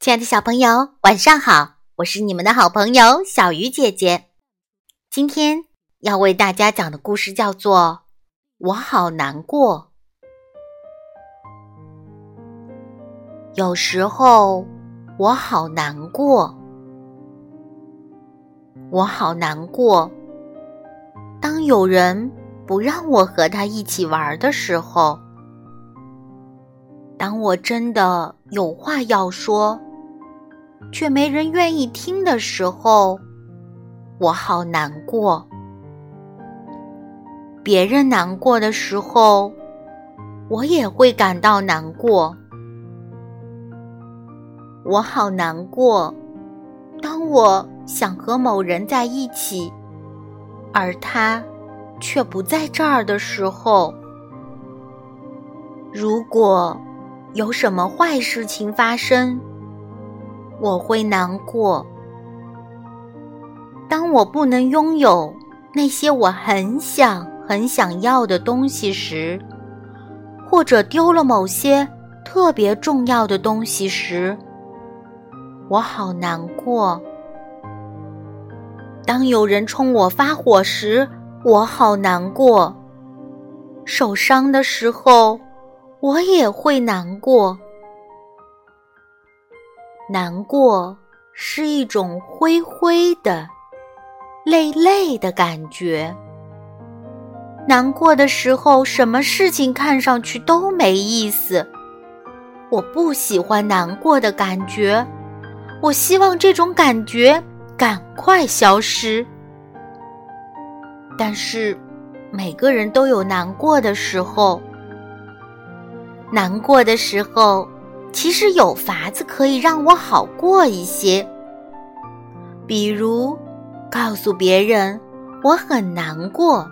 亲爱的小朋友，晚上好！我是你们的好朋友小鱼姐姐。今天要为大家讲的故事叫做《我好难过》。有时候我好难过，我好难过。当有人不让我和他一起玩的时候，当我真的有话要说。却没人愿意听的时候，我好难过。别人难过的时候，我也会感到难过。我好难过，当我想和某人在一起，而他却不在这儿的时候。如果有什么坏事情发生，我会难过。当我不能拥有那些我很想、很想要的东西时，或者丢了某些特别重要的东西时，我好难过。当有人冲我发火时，我好难过。受伤的时候，我也会难过。难过是一种灰灰的、累累的感觉。难过的时候，什么事情看上去都没意思。我不喜欢难过的感觉，我希望这种感觉赶快消失。但是，每个人都有难过的时候。难过的时候。其实有法子可以让我好过一些，比如告诉别人我很难过，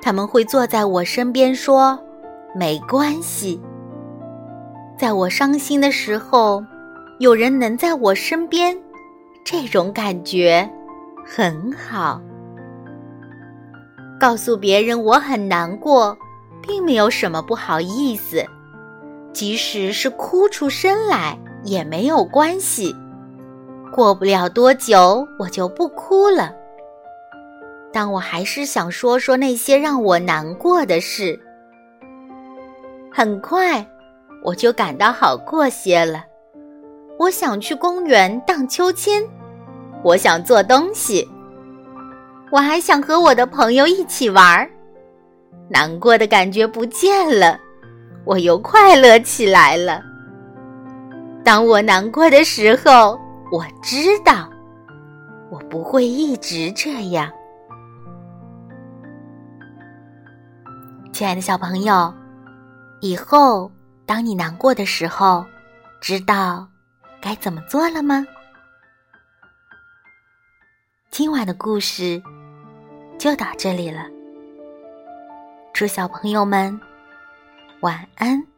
他们会坐在我身边说没关系。在我伤心的时候，有人能在我身边，这种感觉很好。告诉别人我很难过，并没有什么不好意思。即使是哭出声来也没有关系，过不了多久我就不哭了。但我还是想说说那些让我难过的事。很快我就感到好过些了。我想去公园荡秋千，我想做东西，我还想和我的朋友一起玩儿。难过的感觉不见了。我又快乐起来了。当我难过的时候，我知道我不会一直这样。亲爱的小朋友，以后当你难过的时候，知道该怎么做了吗？今晚的故事就到这里了。祝小朋友们。晚安。